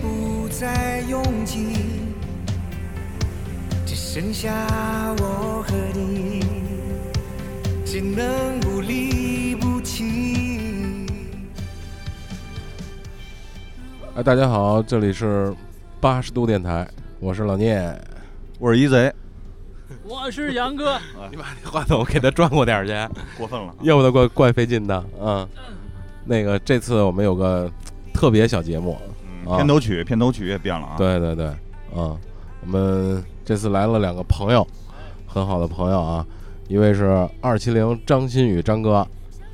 不再拥挤，只剩下我和你，只能不离不弃。哎，大家好，这里是八十度电台，我是老聂。我是一贼，我是杨哥，你把那话筒给他转过点去，过分了。要不得怪怪费劲的。嗯，那个这次我们有个特别小节目，片头曲，片头曲也变了啊。，对对对，嗯，我们这次来了两个朋友，很好的朋友啊，一位是二七零张馨予张哥，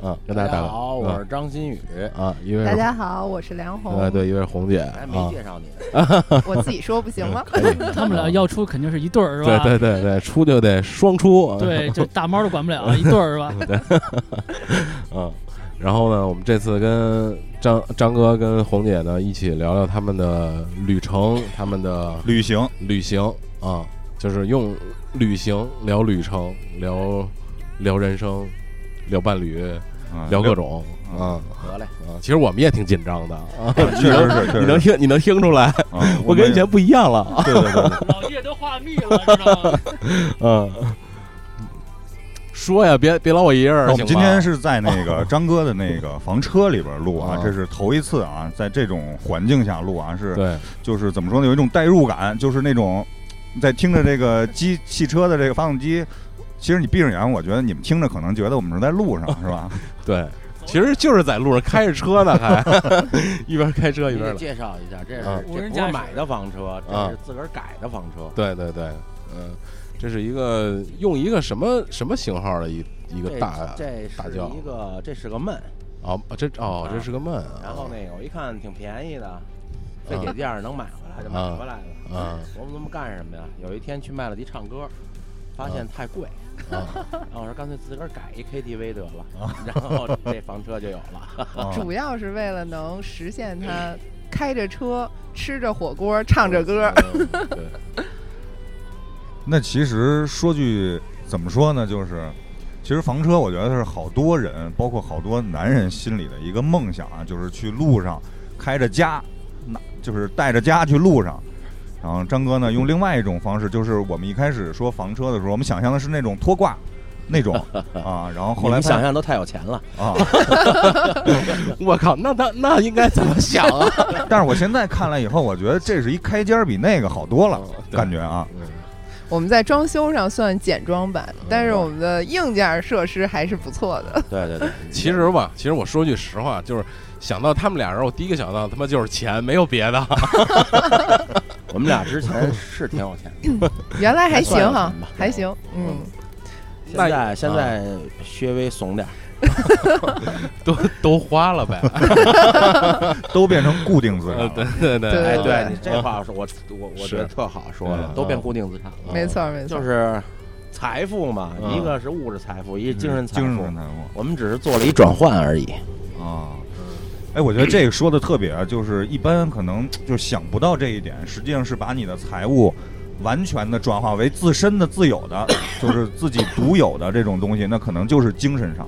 嗯，跟大家打个好，我是张馨予。嗯啊，一位大家好，我是梁红。哎对，一位是红姐还没啊，介绍你，我自己说不行吗？他们俩要出肯定是一对儿是吧？对对对，出就得双出，啊对，这大猫都管不了，一对儿是吧？嗯，然后呢，我们这次跟张张哥跟红姐呢一起聊聊他们的旅程，他们的旅行，旅行啊，就是用旅行聊旅程，聊聊人生，聊伴侣，啊聊各种啊得嘞，啊。其实我们也挺紧张的 啊，确实是，确你能是。听你能听出来，啊我跟以前不一样了啊。对对对对，老叶都话密了，知道吗？嗯，说呀，别别老我一人我们今天是在那个 张哥的那个房车里边录啊啊，这是头一次啊，在这种环境下录啊，是对。就是怎么说呢，有一种代入感，就是那种在听着这个机汽车的这个发动机，其实你闭上眼，我觉得你们听着可能觉得我们是在路上，是吧？对，其实就是在路上开着车呢，还。一边开车一边。介绍一下，这是无人驾驶不是买的房车，啊这是自个儿改的房车。对对对，嗯，这是一个用一个什么什么型号的一一个这大这是大轿一个，这是个闷。哦，这哦这是个闷啊，然后那个我一看挺便宜的，废铁店能买回来就买回来了。啊琢磨琢磨干什么呀？有一天去麦乐迪唱歌，发现太贵，啊 然后我说干脆自个儿改一 KTV 得了，然后这房车就有了。啊 主要是为了能实现他 开着车、吃着火锅、唱着歌。嗯对，那其实说句怎么说呢，就是其实房车，我觉得是好多人，包括好多男人心里的一个梦想啊，就是去路上开着家，那就是带着家去路上。然后张哥呢，用另外一种方式，就是我们一开始说房车的时候，我们想象的是那种拖挂那种 啊，然后后来想象都太有钱了。啊，我靠，那那那应该怎么想啊？但是我现在看了以后，我觉得这是一开间儿比那个好多了，感觉啊，嗯我们在装修上算简装版，但是我们的硬件设施还是不错的。对对对，其实吧，其实我说句实话，就是想到他们俩人，我第一个想到他妈就是钱，没有别的。我们俩之前是挺有钱的，原来还行哈还行。嗯，现在现在稍微怂点儿。都都花了呗。都变成固定资产。对对对，哎，对对你这话说，我我我觉得特好说的嗯，都变固定资产了。没错没错。就是财富嘛，嗯一个是物质财富，一个精神财富精神。财富。我们只是做了一转换而已。啊，哎，我觉得这个说的特别啊，就是一般可能就想不到这一点，实际上是把你的财务完全的转化为自身的自有的，就是自己独有的这种东西，那可能就是精神上。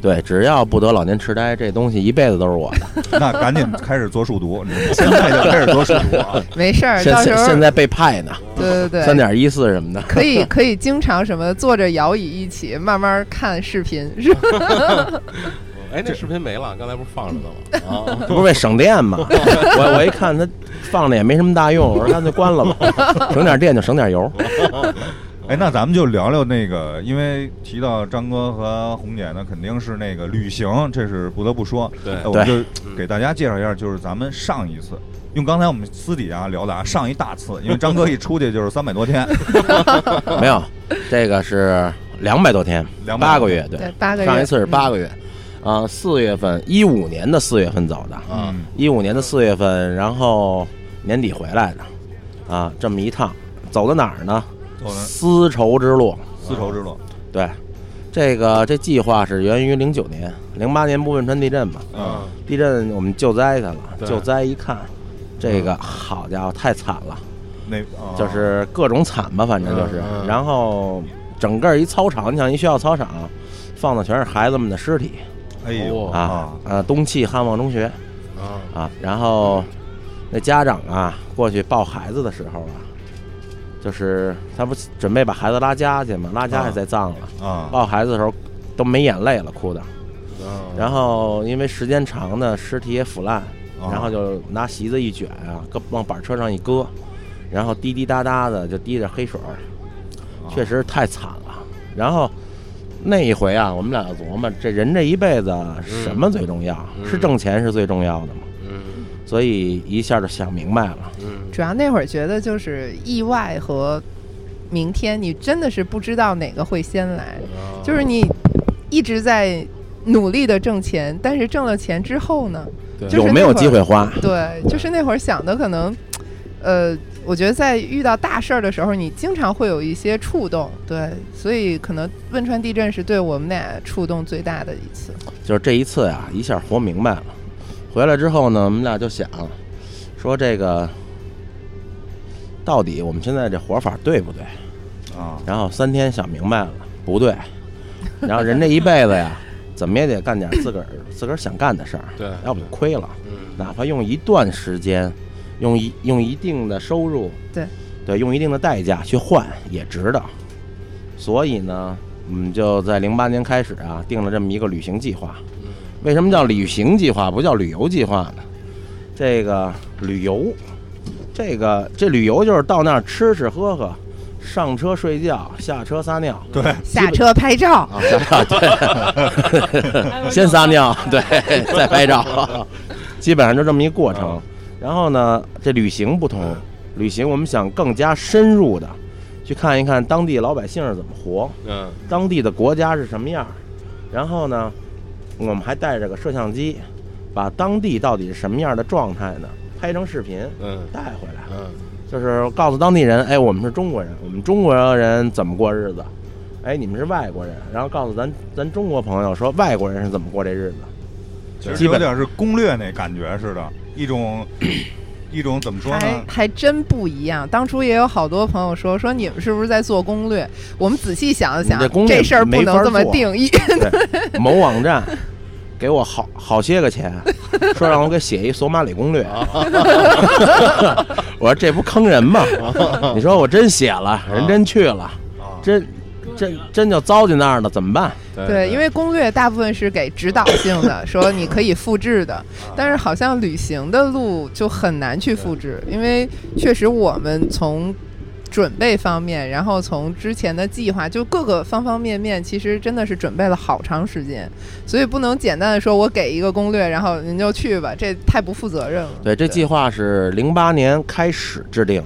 对，只要不得老年痴呆，这东西一辈子都是我的。那赶紧开始做数独，你 现在就开始做数独啊！没事儿，现到时候现现在被派呢，对对对，三点一四什么的。可以可以经常什么坐着摇椅一起慢慢看视频，是吧？哎，那视频没了，刚才不是放着呢吗？啊，这不是为省电吗？我我一看它放着也没什么大用，我说干脆关了吧，省点电就省点油。哎，那咱们就聊聊那个，因为提到张哥和红姐呢，肯定是那个旅行，这是不得不说。对哎我们就给大家介绍一下，就是咱们上一次。用刚才我们私底下聊的啊，上一大次，因为张哥一出去就是三百多天，没有，这个是两百多天，200八个月，对，对，八个月。上一次是八个月，啊，四月份，一五年的四月份走的，啊嗯。一五年的四月份，然后年底回来的，啊，这么一趟，走到哪儿呢？丝绸之路，丝绸之路，对，这个这计划是源于零九年，零八年不汶川地震嘛，嗯。地震我们救灾去了，救灾一看，这个好家伙太惨了，那啊就是各种惨吧，反正就是然后整个一操场，你想一学校操场，放的全是孩子们的尸体哎呦哦啊，呃，东汽汉望中学，啊啊。然后那家长啊过去抱孩子的时候啊，就是他不准备把孩子拉家去嘛，拉家也在葬了。啊抱孩子的时候都没眼泪了，哭的。啊然后因为时间长呢，尸体也腐烂，啊然后就拿席子一卷啊，搁往板车上一搁，然后滴滴答答的就滴着黑水儿，确实太惨了。然后那一回啊，我们俩就琢磨，这人这一辈子什么最重要？嗯是挣钱是最重要的吗？嗯所以一下就想明白了。嗯主要那会儿觉得就是意外和明天，你真的是不知道哪个会先来。啊就是你一直在努力的挣钱，但是挣了钱之后呢？就是有没有机会花？对，就是那会儿想的可能，呃，我觉得在遇到大事儿的时候，你经常会有一些触动，对，所以可能汶川地震是对我们俩触动最大的一次。就是这一次呀，一下活明白了。回来之后呢，我们俩就想说这个到底我们现在这活法对不对？啊然后三天想明白了，不对。然后人这一辈子呀，怎么也得干点自个儿自个儿想干的事儿，对要不就亏了。嗯哪怕用一段时间，用一用一定的收入，对对，用一定的代价去换也值得。所以呢，我们就在零八年开始啊，定了这么一个旅行计划。为什么叫旅行计划，不叫旅游计划呢？这个旅游，这个这旅游就是到那儿吃吃喝喝，上车睡觉，下车撒尿。对下车拍照，啊，下车对，先撒尿，对，再拍照，基本上就这么一过程。然后呢，这旅行不同，旅行我们想更加深入的去看一看当地老百姓是怎么活，嗯当地的国家是什么样。然后呢，我们还带着个摄像机，把当地到底是什么样的状态呢，拍成视频嗯带回来。嗯就是告诉当地人，哎，我们是中国人，我们中国人怎么过日子？哎，你们是外国人，然后告诉咱咱中国朋友说，外国人是怎么过这日子？其实基本有点是攻略那感觉似的，一种 一种怎么说呢？还真不一样。当初也有好多朋友说说你们是不是在做攻略？我们仔细想了想这攻，略这事儿不能这么定义。某网站给我好好些个钱，说让我给写一索马里攻略。我说这不坑人吗？你说我真写了，人真去了，啊真真真就糟践那儿了，怎么办？对，因为攻略大部分是给指导性的，说你可以复制的，但是好像旅行的路就很难去复制，因为确实我们从准备方面，然后从之前的计划，就各个方方面面，其实真的是准备了好长时间，所以不能简单的说我给一个攻略，然后您就去吧，这太不负责任了。对，这计划是零八年开始制定，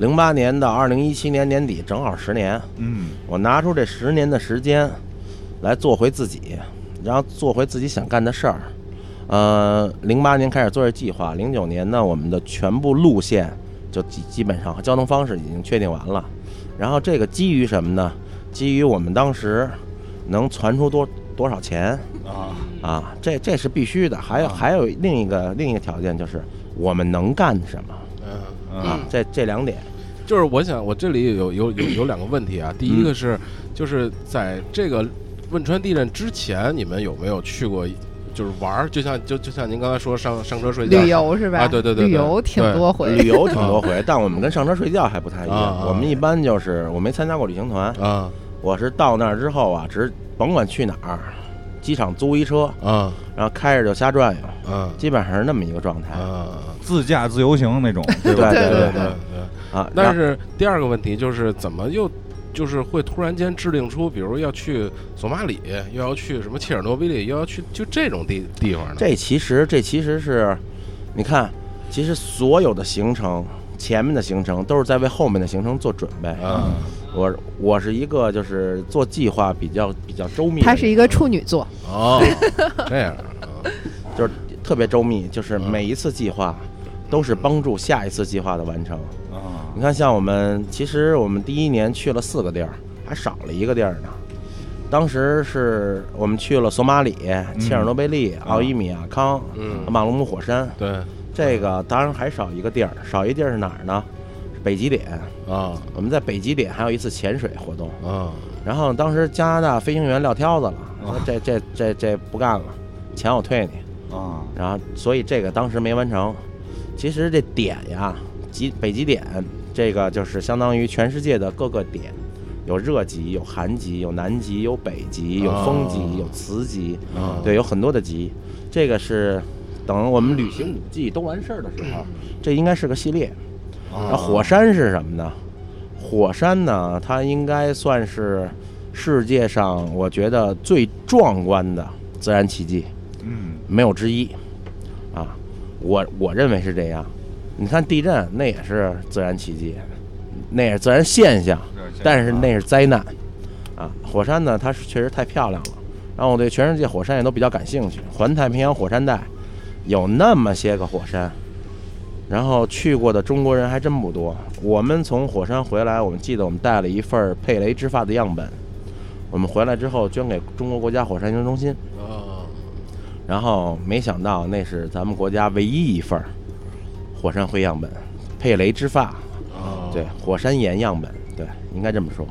零八年到二零一七年年底，正好十年。嗯我拿出这十年的时间来做回自己，然后做回自己想干的事儿。呃，零八年开始做这计划，零九年呢，我们的全部路线就基基本上和交通方式已经确定完了。然后这个基于什么呢？基于我们当时能传出多多少钱啊啊？这这是必须的。还有啊还有另一个另一个条件就是我们能干什么嗯。啊？这这两点。就是我想，我这里有有有有两个问题啊。第一个是，就是在这个汶川地震之前，你们有没有去过，就是玩儿？就像就就像您刚才说上上车睡觉旅游是吧？啊对对对对旅游挺多回。旅游挺多回，但我们跟上车睡觉还不太一样。我们一般就是我没参加过旅行团，啊我是到那儿之后啊，只甭管去哪儿，机场租一车，啊然后开着就瞎转悠，啊基本上是那么一个状态嗯！自驾自由行那种，对吧？对对对对。啊。但是第二个问题就是，怎么又就是会突然间制定出，比如要去索马里，又要去什么切尔诺贝利，又要去就这种地地方呢？这其实这其实是，你看，其实所有的行程，前面的行程都是在为后面的行程做准备。啊我我是一个就是做计划比较比较周密的人，他是一个处女座，哦，这样啊 就是特别周密，就是每一次计划都是帮助下一次计划的完成。啊你看，像我们其实我们第一年去了四个地儿，还少了一个地儿呢。当时是我们去了索马里、切尔诺贝利、奥伊米亚康、嗯马鲁姆火山。对这个当然还少一个地儿，少一地儿是哪儿呢？是北极点。啊我们在北极点还有一次潜水活动。啊然后当时加拿大飞行员撂挑子了，说这这这这不干了，钱我退你。啊，然后所以这个当时没完成。其实这点呀，极北极点这个就是相当于全世界的各个点，有热极、有寒极、有南极、有北极、有风极、哦有磁极，啊对，有很多的极。这个是等我们旅行五季都完事儿的时候，这应该是个系列。那火山是什么呢？火山呢，它应该算是世界上我觉得最壮观的自然奇迹。嗯没有之一，啊，我我认为是这样。你看地震，那也是自然奇迹，那也是自然现象，但是那是灾难，啊，火山呢，它是确实太漂亮了。然后我对全世界火山也都比较感兴趣，环太平洋火山带有那么些个火山，然后去过的中国人还真不多。我们从火山回来，我们记得我们带了一份儿佩雷之发的样本，我们回来之后捐给中国国家火山研究中心。啊，然后没想到那是咱们国家唯一一份儿火山灰样本，佩雷之发，啊对，火山岩样本，对，应该这么说。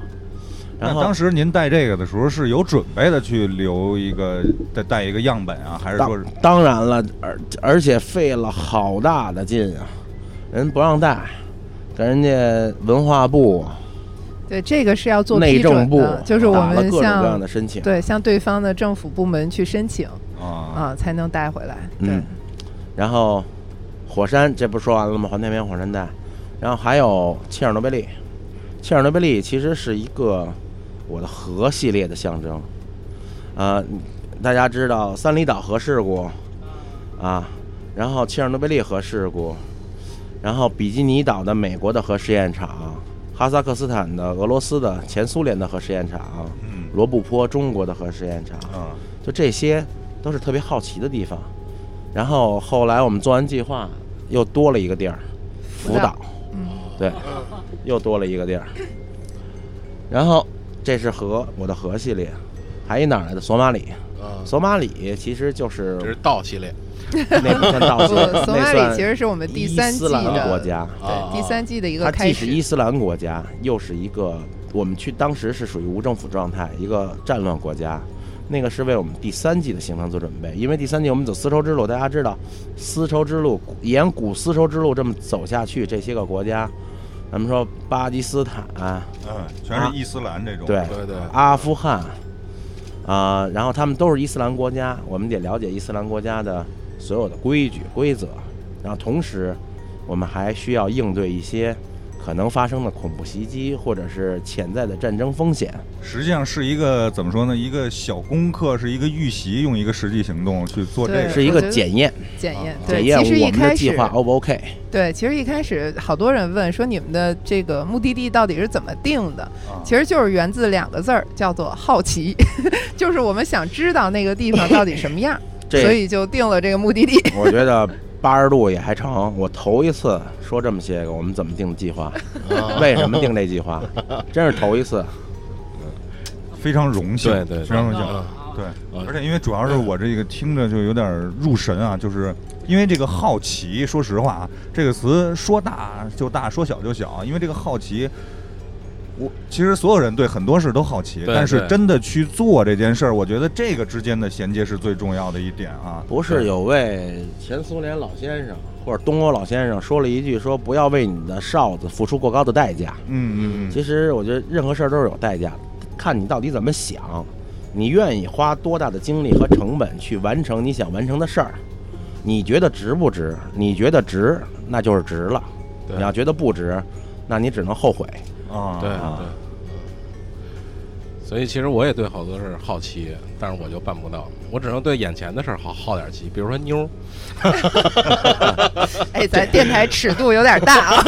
然后当时您带这个的时候是有准备的去留一个带带一个样本啊，还是说是？当然了，而而且费了好大的劲啊，人不让带，跟人家文化部、对，这个是要做内批准政部的，就是我们打了各各样向的申请。对向对方的政府部门去申请啊啊，才能带回来。对嗯，然后火山这不说完了吗？环太平洋火山带，然后还有切尔诺贝利。切尔诺贝利其实是一个我的核系列的象征。呃，大家知道三里岛核事故啊，然后切尔诺贝利核事故，然后比基尼岛的美国的核试验场，哈萨克斯坦的俄罗斯的前苏联的核试验场，嗯罗布泊中国的核试验场。啊就这些都是特别好奇的地方。然后后来我们做完计划，又多了一个地儿，福岛，嗯，对，又多了一个地儿。然后这是核，我的核系列，还一哪儿来的？索马里。啊，索马里其实就是这是道系列那不算道系列，，索马里其实是我们第三季的国家。啊对第三季的一个它开始。既是伊斯兰国家，又是一个我们去当时是属于无政府状态，一个战乱国家。那个是为我们第三季的行程做准备，因为第三季我们走丝绸之路，大家知道，丝绸之路沿古丝绸之路这么走下去，这些个国家，咱们说巴基斯坦、嗯，全是伊斯兰这种对对对阿富汗，啊、然后他们都是伊斯兰国家，我们得了解伊斯兰国家的所有的规矩规则，然后同时，我们还需要应对一些可能发生的恐怖袭击或者是潜在的战争风险。实际上是一个怎么说呢？一个小功课，是一个预习，用一个实际行动去做这。是一个检验，检验，检对，验其实一我们的开始计划 O 不 OK？对，其实一开始好多人问说你们的这个目的地到底是怎么定的？啊其实就是源自两个字儿，叫做好奇，就是我们想知道那个地方到底什么样，所以就定了这个目的地。我觉得八十度也还成。我头一次说这么些个，我们怎么定的计划？啊为什么定这计划？真是头一次。非常荣幸，对对对非常荣幸。啊对啊，而且因为主要是我这个听着就有点入神啊，就是因为这个好奇，说实话啊，这个词说大就大，说小就小，因为这个好奇。我其实所有人对很多事都好奇，但是真的去做这件事儿，我觉得这个之间的衔接是最重要的一点啊。不是有位前苏联老先生或者东欧老先生说了一句说不要为你的哨子付出过高的代价。嗯嗯嗯，其实我觉得任何事儿都是有代价的，看你到底怎么想，你愿意花多大的精力和成本去完成你想完成的事儿，你觉得值不值？你觉得值，那就是值了；你要觉得不值，那你只能后悔。啊，对啊对。所以其实我也对好多事好奇，但是我就办不到，我只能对眼前的事儿好好点奇，比如说妞儿，哎，咱电台尺度有点大啊。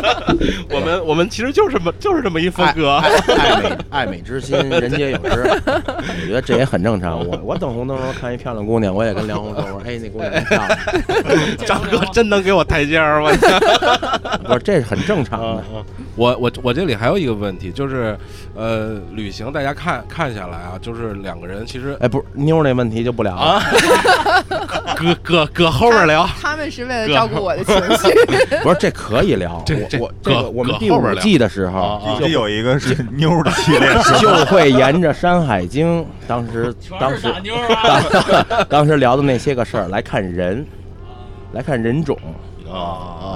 我们我们其实就是这么就是这么一风格，爱爱美爱美之心，人皆有之。我觉得这也很正常。我我等红灯时候看一漂亮姑娘，我也跟梁红说，我说哎，那姑娘真漂亮。张哥真能给我台阶儿，我不是，这是很正常的。我我我这里还有一个问题，就是呃，旅行大家看看下来啊，就是两个人其实哎，不是妞儿那问题就不聊了。啊，搁搁搁后边聊。他们是为了照顾我的情 绪。不是这可以聊。这这我我这个搁我们第五季的时候啊啊这有一个是妞儿的系列，就会沿着《山海经》当时当时全是打妞儿啊！当时聊的那些个事儿来看人，来看人种啊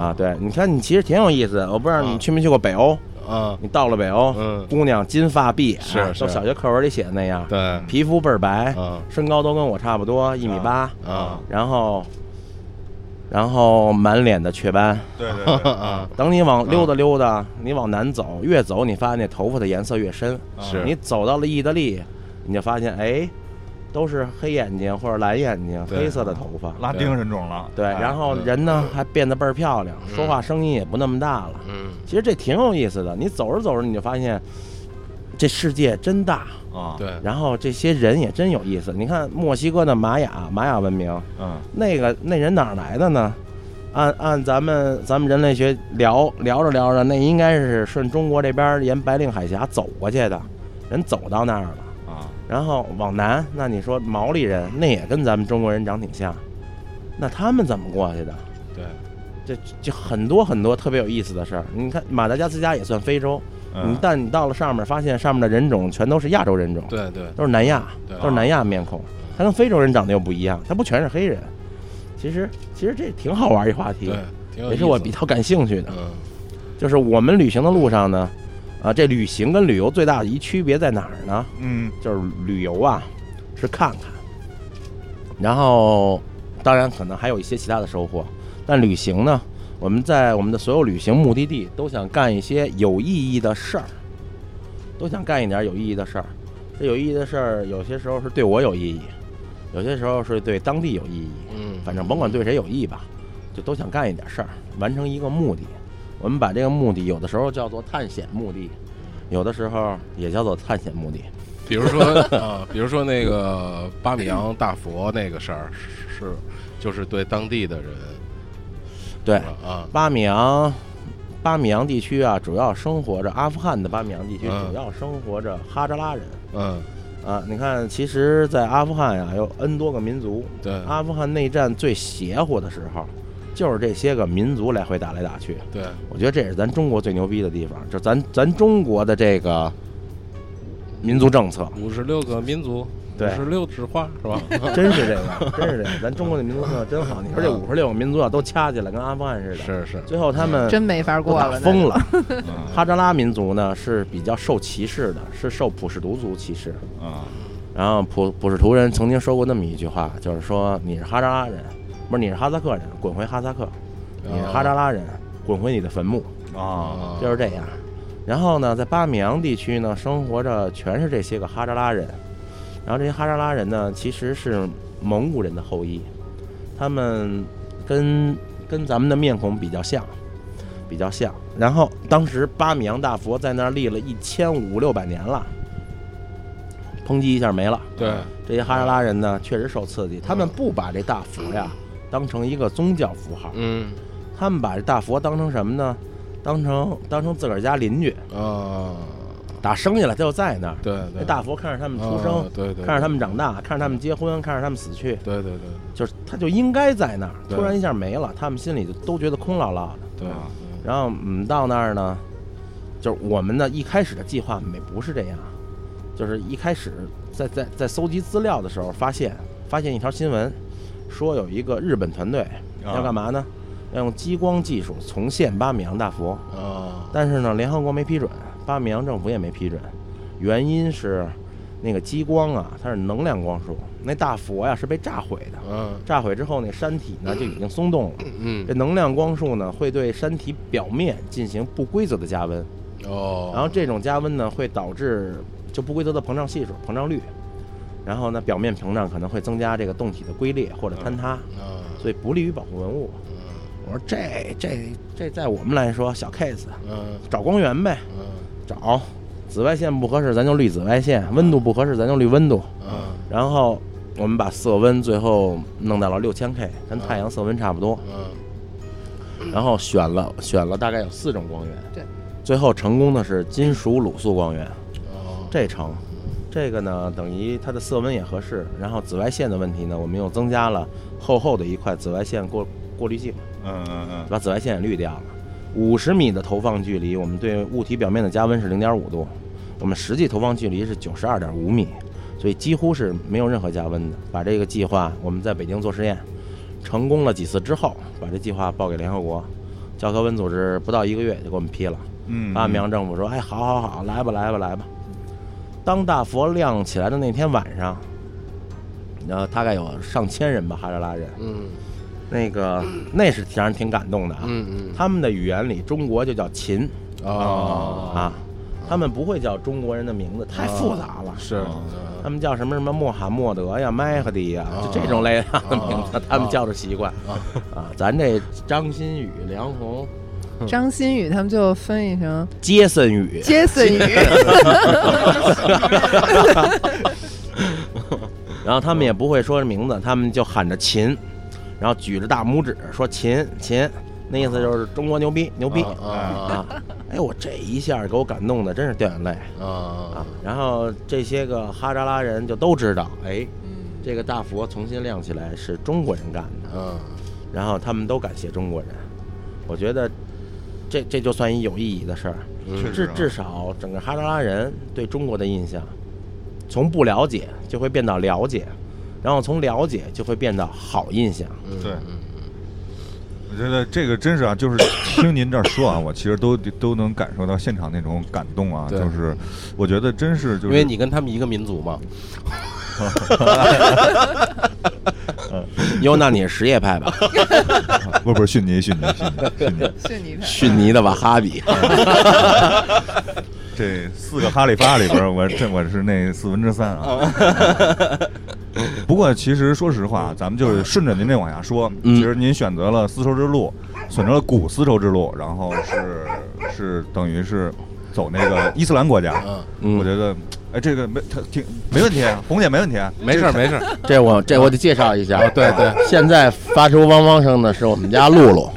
啊。对，你看你其实挺有意思的。我不知道你去没去过北欧，啊。你到了北欧，嗯。姑娘金发碧眼，是。小学课文里写的那样，对。皮肤倍儿白，啊身高都跟我差不多，一米八，啊。然后然后满脸的雀斑。对对对，啊。等你往溜达溜达，你往南走，越走你发现那头发的颜色越深。是。你走到了意大利，你就发现哎，都是黑眼睛或者蓝眼睛，黑色的头发。拉丁人种了，对，哎然后人呢还变得倍儿漂亮，嗯说话声音也不那么大了。嗯其实这挺有意思的。你走着走着，你就发现这世界真大，啊，对然后这些人也真有意思。你看墨西哥的玛雅玛雅文明，嗯那个那人哪儿来的呢？按按咱们咱们人类学聊聊着聊着，那应该是顺中国这边沿白令海峡走过去的，人走到那儿了。啊，然后往南，那你说毛利人那也跟咱们中国人长挺像，那他们怎么过去的？对这就很多很多特别有意思的事儿。你看马达加斯加也算非洲，你嗯但你到了上面，发现上面的人种全都是亚洲人种，对对都是南亚，都是南亚面孔。他跟非洲人长得又不一样，他不全是黑人。其实其实这挺好玩一话题对，，也是我比较感兴趣的。嗯就是我们旅行的路上呢，啊，这旅行跟旅游最大的一区别在哪儿呢？嗯就是旅游啊，是看看，然后当然可能还有一些其他的收获，但旅行呢，我们在我们的所有旅行目的地都想干一些有意义的事儿，都想干一点有意义的事儿。这有意义的事儿，有些时候是对我有意义，有些时候是对当地有意义，嗯，反正甭管对谁有意义吧，就都想干一点事儿，完成一个目的。我们把这个目的有的时候叫做探险目的，有的时候也叫做探险目的。比如说 啊，比如说那个巴米扬大佛那个事儿是就是对当地的人对，啊巴米扬，巴米扬地区啊，主要生活着阿富汗的巴米扬地区，嗯主要生活着哈扎拉人嗯啊。你看，其实，在阿富汗呀、有 N 多个民族。对阿富汗内战最邪乎的时候，就是这些个民族来回打来打去。对我觉得这也是咱中国最牛逼的地方，就咱咱中国的这个民族政策，五十六个民族，五十六枝花是吧？真是这个，真是这个。咱中国的民族政策真好。你说 这五十六个民族要都掐起来，跟阿富汗似的，是是，最后他们 真没法过了，打疯了。嗯哈扎拉民族呢是比较受歧视的，是受普什图族歧视。啊然后普普什图人曾经说过那么一句话，就是说你是哈扎拉人，不是你是哈萨克人，滚回哈萨克；你是哈扎拉人，滚回你的坟墓，啊就是这样。然后呢，在巴米扬地区呢，生活着全是这些个哈扎拉人。然后这些哈扎拉人呢，其实是蒙古人的后裔，他们跟跟咱们的面孔比较像，比较像。然后当时巴米扬大佛在那儿立了一千五六百年了，抨击一下没了。对这些哈扎拉人呢，确实受刺激，他们不把这大佛呀当成一个宗教符号，嗯。他们把这大佛当成什么呢？当成当成自个儿家邻居，啊，打生下来他就在那儿。对对，这大佛看着他们出生，啊对对，看着他们长大，看着他们结婚，看着他们死去，对对对。就是他就应该在那儿。突然一下没了，他们心里就都觉得空落落的。对，然后我们，到那儿呢，就是我们呢一开始的计划没不是这样，就是一开始在在在搜集资料的时候发现发现一条新闻，说有一个日本团队啊。要干嘛呢？要用激光技术重现巴米扬大佛，啊。但是呢，联合国没批准，巴米扬政府也没批准，原因是那个激光啊，它是能量光束，那大佛呀是被炸毁的，嗯炸毁之后那山体呢就已经松动了。嗯这能量光束呢，会对山体表面进行不规则的加温，哦，然后这种加温呢，会导致就不规则的膨胀系数、膨胀率，然后呢，表面膨胀可能会增加这个洞体的龟裂或者坍塌，啊。所以不利于保护文物。我说这这这在我们来说小 case，嗯。找光源呗，嗯。找紫外线不合适，咱就滤紫外线；温度不合适，咱就滤温度。嗯。然后我们把色温最后弄到了六千 K，跟太阳色温差不多。嗯。然后选了选了大概有四种光源，对，最后成功的是金属卤素光源，哦。这成。这个呢，等于它的色温也合适，然后紫外线的问题呢，我们又增加了厚厚的一块紫外线过过滤镜，嗯嗯嗯，把紫外线也滤掉了。五十米的投放距离，我们对物体表面的加温是零点五度，我们实际投放距离是九十二点五米，所以几乎是没有任何加温的。把这个计划我们在北京做实验，成功了几次之后，把这计划报给联合国教科文组织，不到一个月就给我们批了。嗯，安阳政府说：“哎，好好好，来吧，来吧，来吧。”当大佛亮起来的那天晚上，然后大概有上千人吧，哈扎拉人，嗯。那个那是让人挺感动的啊。嗯嗯。他们的语言里，中国就叫秦。啊啊，他们不会叫中国人的名字，太复杂了。是。他们叫什么什么穆罕默德呀、麦克迪呀，啊就这种类的名字啊，他们叫着习惯。啊。咱这张馨予、梁红、张馨予他们就分译成杰森语，杰森语，然后他们也不会说名字，他们就喊着秦，然后举着大拇指说秦秦，那意思就是中国牛逼牛逼。啊！哎，我这一下给我感动的真是掉眼泪。啊。啊！然后这些个哈扎拉人就都知道，哎，这个大佛重新亮起来是中国人干的，嗯。然后他们都感谢中国人。我觉得这这就算一有意义的事儿，至至少整个哈扎拉人对中国的印象，从不了解就会变到了解，然后从了解就会变到好印象。嗯对。我觉得这个真是啊，就是听您这儿说啊，我其实都都能感受到现场那种感动啊，就是我觉得真是就是因为你跟他们一个民族嘛，哟，那你是什叶派吧？不是不是逊尼逊尼逊尼逊尼，逊尼的瓦哈比。这四个哈里发里边儿，我这我是那四分之三啊。不过其实说实话，咱们就是顺着您这往下说，嗯其实您选择了丝绸之路，选择了古丝绸之路，然后是是等于是走那个伊斯兰国家。嗯，嗯我觉得，哎，这个没他挺没问题，红姐没问题，没事儿没事儿，这我这我得介绍一下。啊对对，现在发出汪汪声的是我们家露露，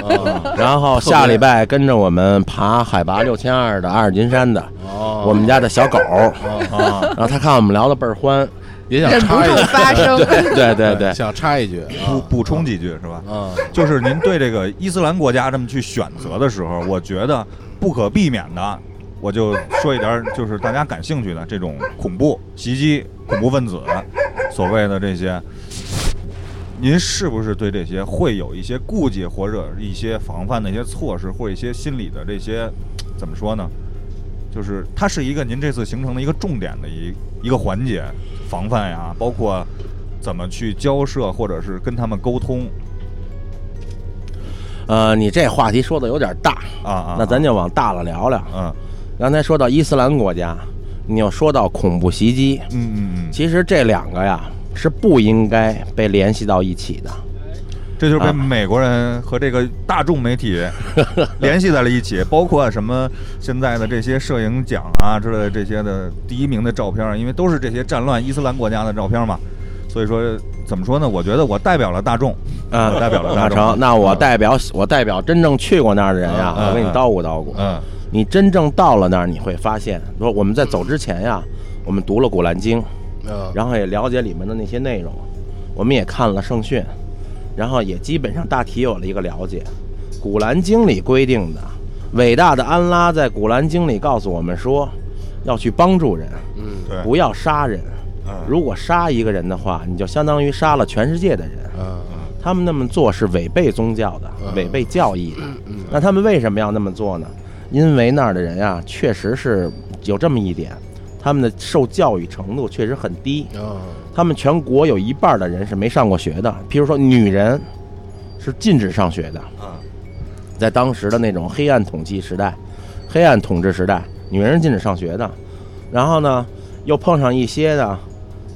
然后下礼拜跟着我们爬海拔六千二的阿尔金山的，哦，我们家的小狗，啊然后他看我们聊的倍儿欢，也想插一句，发声。对对对，想插一句补啊补充几句是吧？嗯就是您对这个伊斯兰国家这么去选择的时候，我觉得不可避免的，我就说一点儿，就是大家感兴趣的这种恐怖袭击、恐怖分子，所谓的这些，您是不是对这些会有一些顾忌或者一些防范的一些措施，或者一些心理的这些怎么说呢？就是它是一个您这次行程的一个重点的一一个环节，防范呀，包括怎么去交涉，或者是跟他们沟通呃，你这话题说的有点大，啊啊。那咱就往大了聊聊。嗯刚才说到伊斯兰国家，你又说到恐怖袭击，嗯嗯嗯，其实这两个呀是不应该被联系到一起的。这就是被啊。美国人和这个大众媒体 联系在了一起，包括什么现在的这些摄影奖啊之类的这些的第一名的照片，因为都是这些战乱伊斯兰国家的照片嘛，所以说怎么说呢？我觉得我代表了大众，啊我代表了大众。那成，那我啊代表我代表真正去过那儿的人呀，嗯我给你嗯叨咕叨咕。嗯你真正到了那儿，你会发现，说我们在走之前呀，我们读了《古兰经》，啊然后也了解里面的那些内容，我们也看了圣训，然后也基本上大体有了一个了解。《古兰经》里规定的，伟大的安拉在《古兰经》里告诉我们说，要去帮助人，嗯对，不要杀人。嗯如果杀一个人的话，你就相当于杀了全世界的人。啊他们那么做是违背宗教的，嗯违背教义的。嗯那他们为什么要那么做呢？因为那儿的人呀，确实是有这么一点，他们的受教育程度确实很低。啊他们全国有一半的人是没上过学的，譬如说女人是禁止上学的，啊在当时的那种黑暗统计时代、黑暗统治时代，女人是禁止上学的。然后呢，又碰上一些呢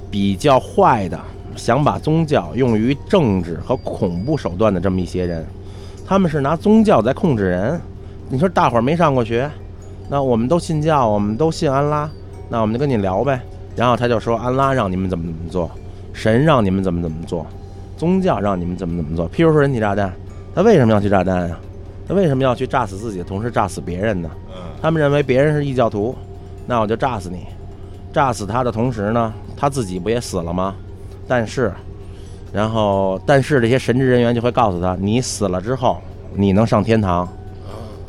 比较坏的，想把宗教用于政治和恐怖手段的这么一些人，他们是拿宗教在控制人。你说大伙儿没上过学，那我们都信教，我们都信安拉，那我们就跟你聊呗。然后他就说安拉让你们怎么怎么做，神让你们怎么怎么做，宗教让你们怎么怎么做。譬如说人体炸弹，他为什么要去炸弹呀、他为什么要去炸死自己，同时炸死别人呢？嗯他们认为别人是异教徒，那我就炸死你。炸死他的同时呢，他自己不也死了吗？但是，然后但是这些神职人员就会告诉他，你死了之后，你能上天堂。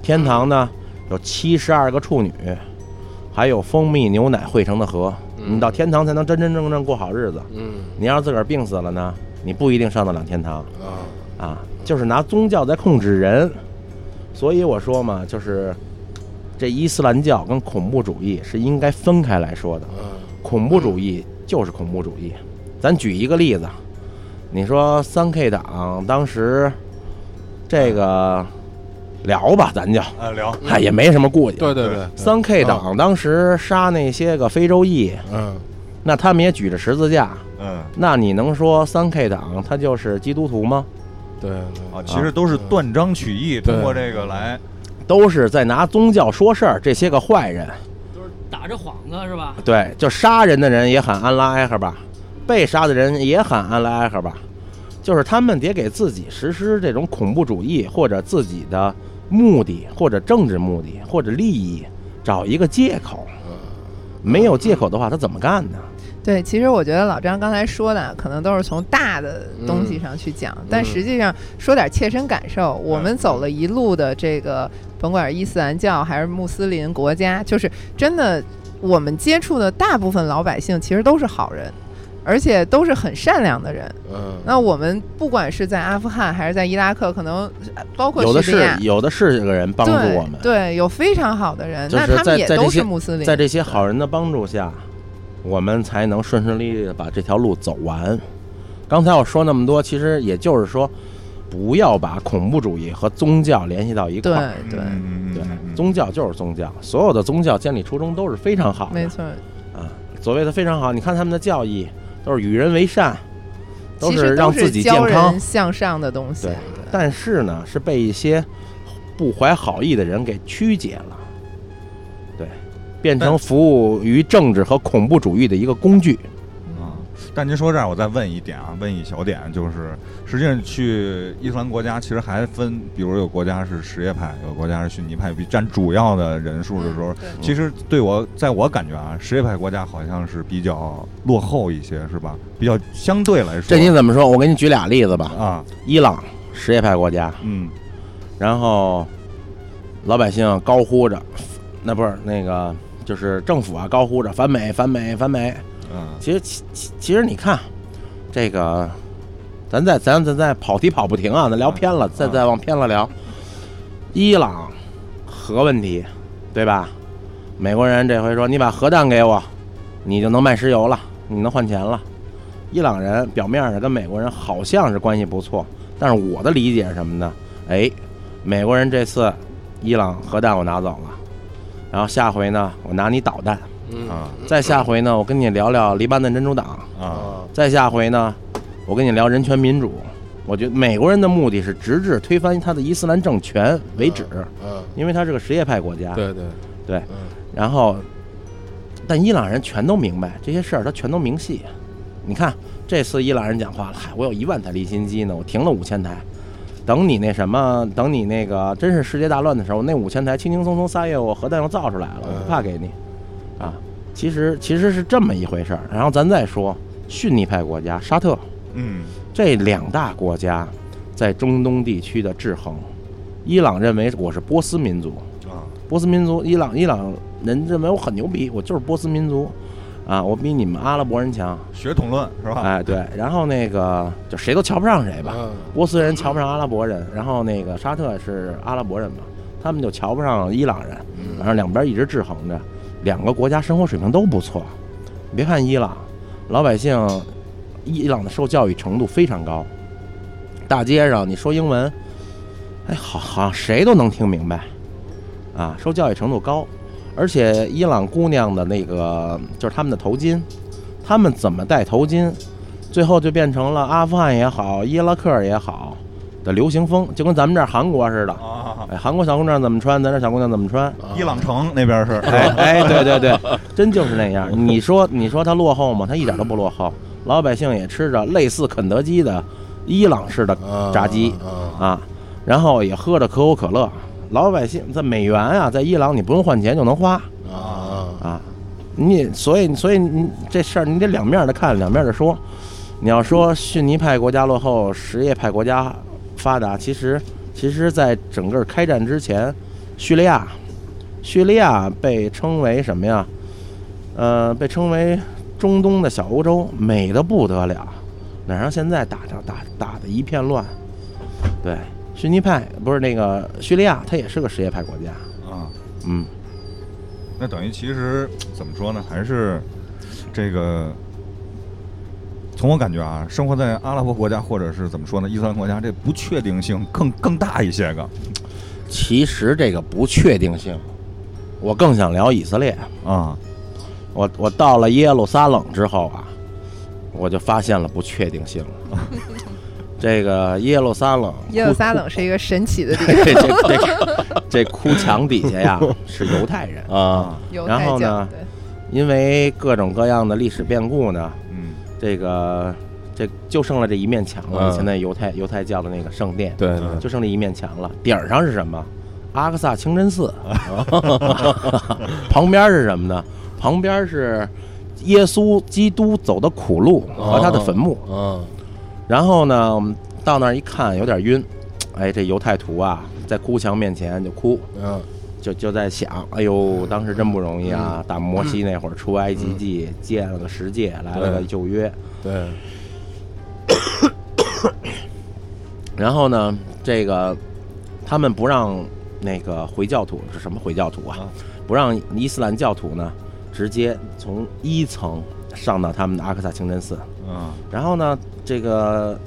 天堂呢有七十二个处女，还有蜂蜜牛奶汇成的河。你到天堂才能真真正正过好日子。嗯你要是自个儿病死了呢，你不一定上得了天堂。啊啊，就是拿宗教在控制人，所以我说嘛，就是这伊斯兰教跟恐怖主义是应该分开来说的。嗯恐怖主义就是恐怖主义，咱举一个例子，你说三 K 党当时这个聊吧，咱就啊聊，嗨也没什么顾忌。对对对，三 K 党当时杀那些个非洲裔，嗯。那他们也举着十字架，嗯。那你能说三 K 党他就是基督徒吗？对对。啊，其实都是断章取义，通过这个来，都是在拿宗教说事儿，这些个坏人。打着幌子是吧？对，就杀人的人也喊安拉艾赫巴，被杀的人也喊安拉艾赫巴，就是他们得给自己实施这种恐怖主义或者自己的目的或者政治目的或者利益找一个借口。没有借口的话，他怎么干呢？对，其实我觉得老张刚才说的，可能都是从大的东西上去讲，但实际上说点切身感受，我们走了一路的这个，甭管是伊斯兰教还是穆斯林国家，就是真的，我们接触的大部分老百姓其实都是好人。而且都是很善良的人。嗯，那我们不管是在阿富汗还是在伊拉克，可能呃包括有的是叙利亚，有的是这个人帮助我们，对，有非常好的人，就是那他们也都是穆斯林，在这些好人的帮助下，我们才能顺顺利利的把这条路走完。刚才我说那么多，其实也就是说，不要把恐怖主义和宗教联系到一块对儿。对，对嗯嗯，嗯宗教就是宗教，所有的宗教建立初衷都是非常好的。没错。啊，所谓的非常好，你看他们的教义都是与人为善，都是让自己健康。向上的东西。对但是呢，是被一些不怀好意的人给曲解了，对，变成服务于政治和恐怖主义的一个工具。啊。但您说这儿，我再问一点啊，问一小点，就是实际上去伊斯兰国家，其实还分，比如有国家是什叶派，有国家是逊尼派，比占主要的人数的时候，嗯其实对我，在我感觉啊，什叶派国家好像是比较落后一些，是吧？比较相对来说，这您怎么说？我给你举俩例子吧。啊，伊朗什叶派国家，嗯然后老百姓高呼着，那不是那个，就是政府啊高呼着反美、反美、反美。嗯其实其其其实你看，这个，咱再咱咱再跑题跑不停啊，咱聊偏了，再再往偏了聊。伊朗核问题，对吧？美国人这回说你把核弹给我，你就能卖石油了，你能换钱了。伊朗人表面上跟美国人好像是关系不错，但是我的理解是什么呢？哎，美国人这次伊朗核弹我拿走了，然后下回呢我拿你导弹。嗯啊再下回呢，我跟你聊聊黎巴嫩真主党。啊再下回呢，我跟你聊人权民主。我觉得美国人的目的是直至推翻他的伊斯兰政权为止，嗯，因为他是个什叶派国家。对对对嗯然后，但伊朗人全都明白这些事儿，他全都明细。你看这次伊朗人讲话了，嗨，我有一万台离心机呢，我停了五千台。等你那什么，等你那个真是世界大乱的时候，那五千台轻轻松松仨月，我核弹又造出来了，我不怕给你。啊，其实其实是这么一回事儿。然后咱再说逊尼派国家沙特，嗯这两大国家在中东地区的制衡。伊朗认为我是波斯民族，啊波斯民族，伊朗伊朗人认为我很牛逼，我就是波斯民族，啊，我比你们阿拉伯人强，血统论是吧？哎，对，然后那个就谁都瞧不上谁吧，嗯波斯人瞧不上阿拉伯人，然后那个沙特是阿拉伯人嘛，他们就瞧不上伊朗人，然后两边一直制衡着，两个国家生活水平都不错。你别看伊朗老百姓，伊朗的受教育程度非常高，大街上你说英文，哎，好好像谁都能听明白，啊，受教育程度高，而且伊朗姑娘的那个就是他们的头巾，他们怎么戴头巾，最后就变成了阿富汗也好，伊拉克也好的流行风，就跟咱们这儿韩国似的。啊，哎，韩国小姑娘怎么穿，咱这小姑娘怎么穿？伊朗城那边是，哎哎，对对对，真就是那样。你说你说它落后吗？它一点都不落后，老百姓也吃着类似肯德基的伊朗式的啊炸鸡啊啊，然后也喝着可口可乐。老百姓在美元啊，在伊朗你不用换钱就能花啊啊，你所以所以你这事儿你得两面的看，两面的说。你要说逊尼派国家落后，什叶派国家发达，其实其实在整个开战之前，叙利亚叙利亚被称为什么呀？呃，被称为中东的小欧洲，美的不得了。哪像现在打仗打打的一片乱？对，逊尼派不是那个叙利亚，它也是个什叶派国家。啊，嗯，那等于其实怎么说呢？还是这个，从我感觉啊，生活在阿拉伯国家或者是怎么说呢，伊斯兰国家，这不确定性更更大一些个其实这个不确定性，我更想聊以色列。啊我我到了耶路撒冷之后啊，我就发现了不确定性了。这个耶路撒冷，耶路撒冷是一个神奇的地这方，这这 这哭墙底下呀 是犹太人，啊，然后呢因为各种各样的历史变故呢，嗯这个这就剩了这一面墙了。嗯以前那犹太犹太教的那个圣殿，对对，就剩这一面墙了。顶上是什么？阿克萨清真寺。旁边是什么呢？旁边是耶稣基督走的苦路和他的坟墓。嗯然后呢，我们到那儿一看，有点晕。哎，这犹太徒啊，在哭墙面前就哭，嗯就就在想，哎呦，当时真不容易啊！打摩西那会儿出埃及记，建了个十诫，来了个旧约。对，然后呢，这个他们不让那个回教徒是什么回教徒啊？不让伊斯兰教徒呢直接从一层上到他们的阿克萨清真寺。嗯然后呢，这个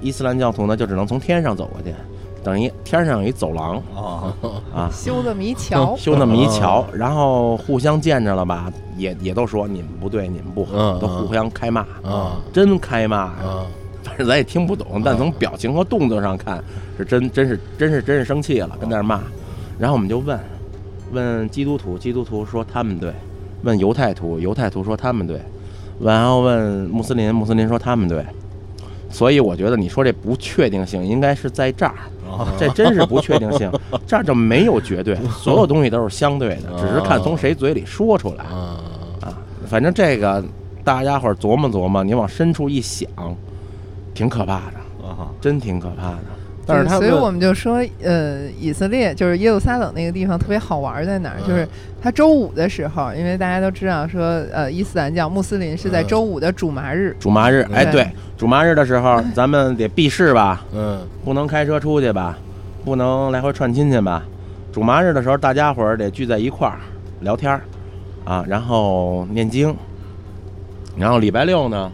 伊斯兰教徒呢就只能从天上走过去，等于天上有一走廊。啊啊，修的迷桥，修那么一桥，然后互相见着了吧，也也都说你们不对，你们不好，嗯都互相开骂，啊真开骂。呀！啊反正咱也听不懂，但从表情和动作上看，是真真是真是真是生气了，跟那儿骂。然后我们就问，问基督徒，基督徒说他们对；问犹太徒，犹太徒说他们对；然后问穆斯林，穆斯林说他们对。所以我觉得你说这不确定性应该是在这儿，啊这真是不确定性，这儿就没有绝对，所有东西都是相对的，只是看从谁嘴里说出来啊！啊。反正这个大家伙儿琢磨琢磨，你往深处一想，挺可怕的。啊真挺可怕的。但是他所以我们就说，呃，以色列就是耶路撒冷那个地方特别好玩在哪儿？嗯就是它周五的时候，因为大家都知道说，呃，伊斯兰教穆斯林是在嗯。周五的主麻日，主麻日，哎，对对，主麻日的时候，咱们得避世吧，嗯。不能开车出去吧，不能来回串亲戚吧。主麻日的时候，大家伙儿得聚在一块儿聊天儿，啊，然后念经，然后礼拜六呢，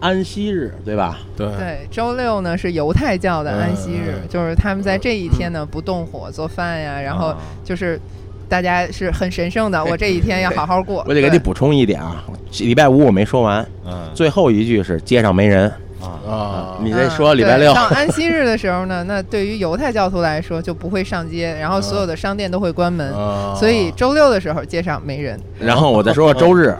安息日，对吧？对。对，周六呢是犹太教的安息日，就是他们在这一天呢不动火做饭呀，然后啊。就是大家是很神圣的，我这一天要好好过。我得给你补充一点啊，礼拜五我没说完，嗯。最后一句是街上没人，啊啊，你这嗯说礼拜六？对到安息日的时候呢，那对于犹太教徒来说就不会上街，然后所有的商店都会关门，啊。所以周六的时候街上没人。然后我再说说周日，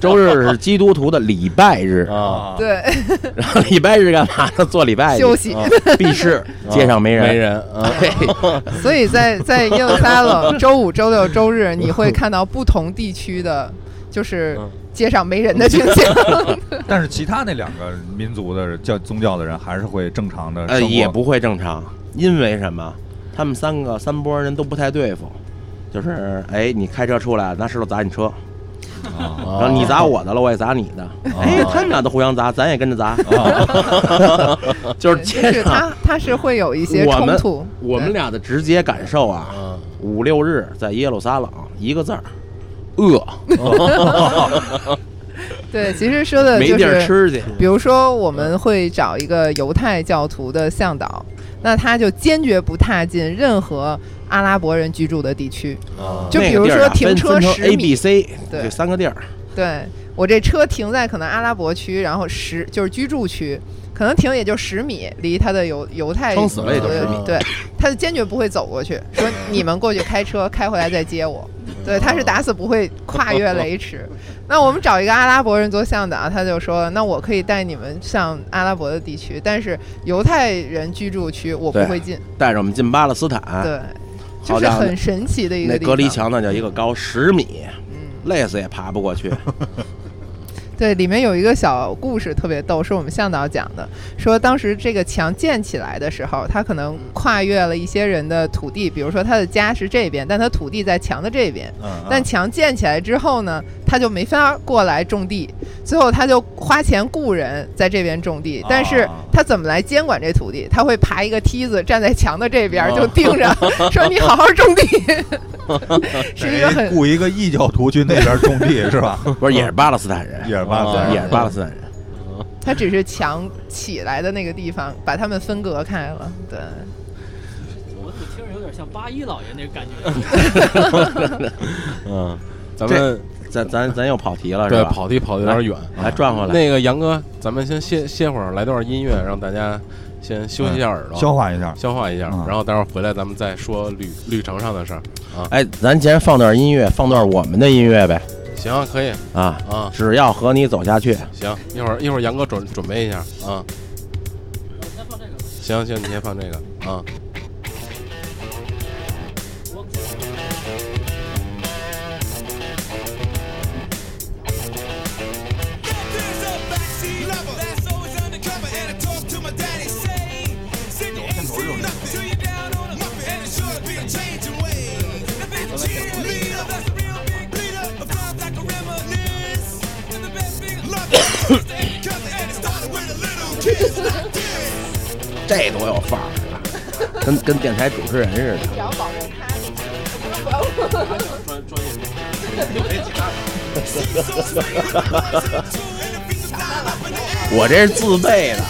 周日是基督徒的礼拜日，啊。对，然后礼拜日干嘛呢？做礼拜休息。啊避世，街上没人，没人啊，所以在在耶路撒冷，周五、周六、周日，你会看到不同地区的，就是嗯。街上没人的景。象。但是其他那两个民族的教宗教的人还是会正常的呃，也不会正常，因为什么？他们三个三波人都不太对付，就是哎，你开车出来拿石头砸你车，啊。然后你砸我的了，我也砸你的，哎，他们俩都互相砸，咱也跟着砸，就是就街上是他他是会有一些我们冲突。我们俩的直接感受啊，啊五六日在耶路撒冷一个字儿，饿，对，其实说的没地儿就是，吃去，比如说我们会找一个犹太教徒的向导，那他就坚决不踏进任何阿拉伯人居住的地区。啊。就比如说停车十 A、米 B、C 对三个地儿，对我这车停在可能阿拉伯区，然后十就是居住区，可能停也就十米，离他的犹犹太撑死了也就10米对，他就坚决不会走过去，说你们过去开车开回来再接我。对，他是打死不会跨越雷池。那我们找一个阿拉伯人做向导，他就说，那我可以带你们上阿拉伯的地区，但是犹太人居住区我不会进。带着我们进巴勒斯坦，对，就是很神奇的一个地方。那隔离墙那叫一个高十米，嗯，累死也爬不过去。对，里面有一个小故事特别逗，是我们向导讲的，说当时这个墙建起来的时候，他可能跨越了一些人的土地，比如说他的家是这边，但他土地在墙的这边，嗯，但墙建起来之后呢，他就没法过来种地，最后他就花钱雇人在这边种地，但是啊他怎么来监管这土地？他会爬一个梯子站在墙的这边啊。就盯着，说你好好种地，是一个很雇一个异教徒去那边种地是吧？不是，也是巴勒斯坦人，也是巴勒斯坦人也是巴勒斯坦人。他只是墙起来的那个地方把他们分隔开了，对。我怎么听着有点像八一老爷那个感觉？嗯，咱们咱咱咱又跑题了，是吧？对跑题跑的有点远。来转回来。那个杨哥，咱们先歇歇会儿，来段音乐，让大家先休息一下耳朵，消化一下。消化一下，嗯然后待会儿回来咱们再说旅旅程上的事儿啊。哎，咱先放段音乐，放段我们的音乐呗。行，可以啊，啊，只要和你走下去。行，一会儿一会儿杨哥准准备一下啊。我先放这个吧。行行，你先放这个啊。这多有范儿是？跟跟电台主持人似的。我这是自备的。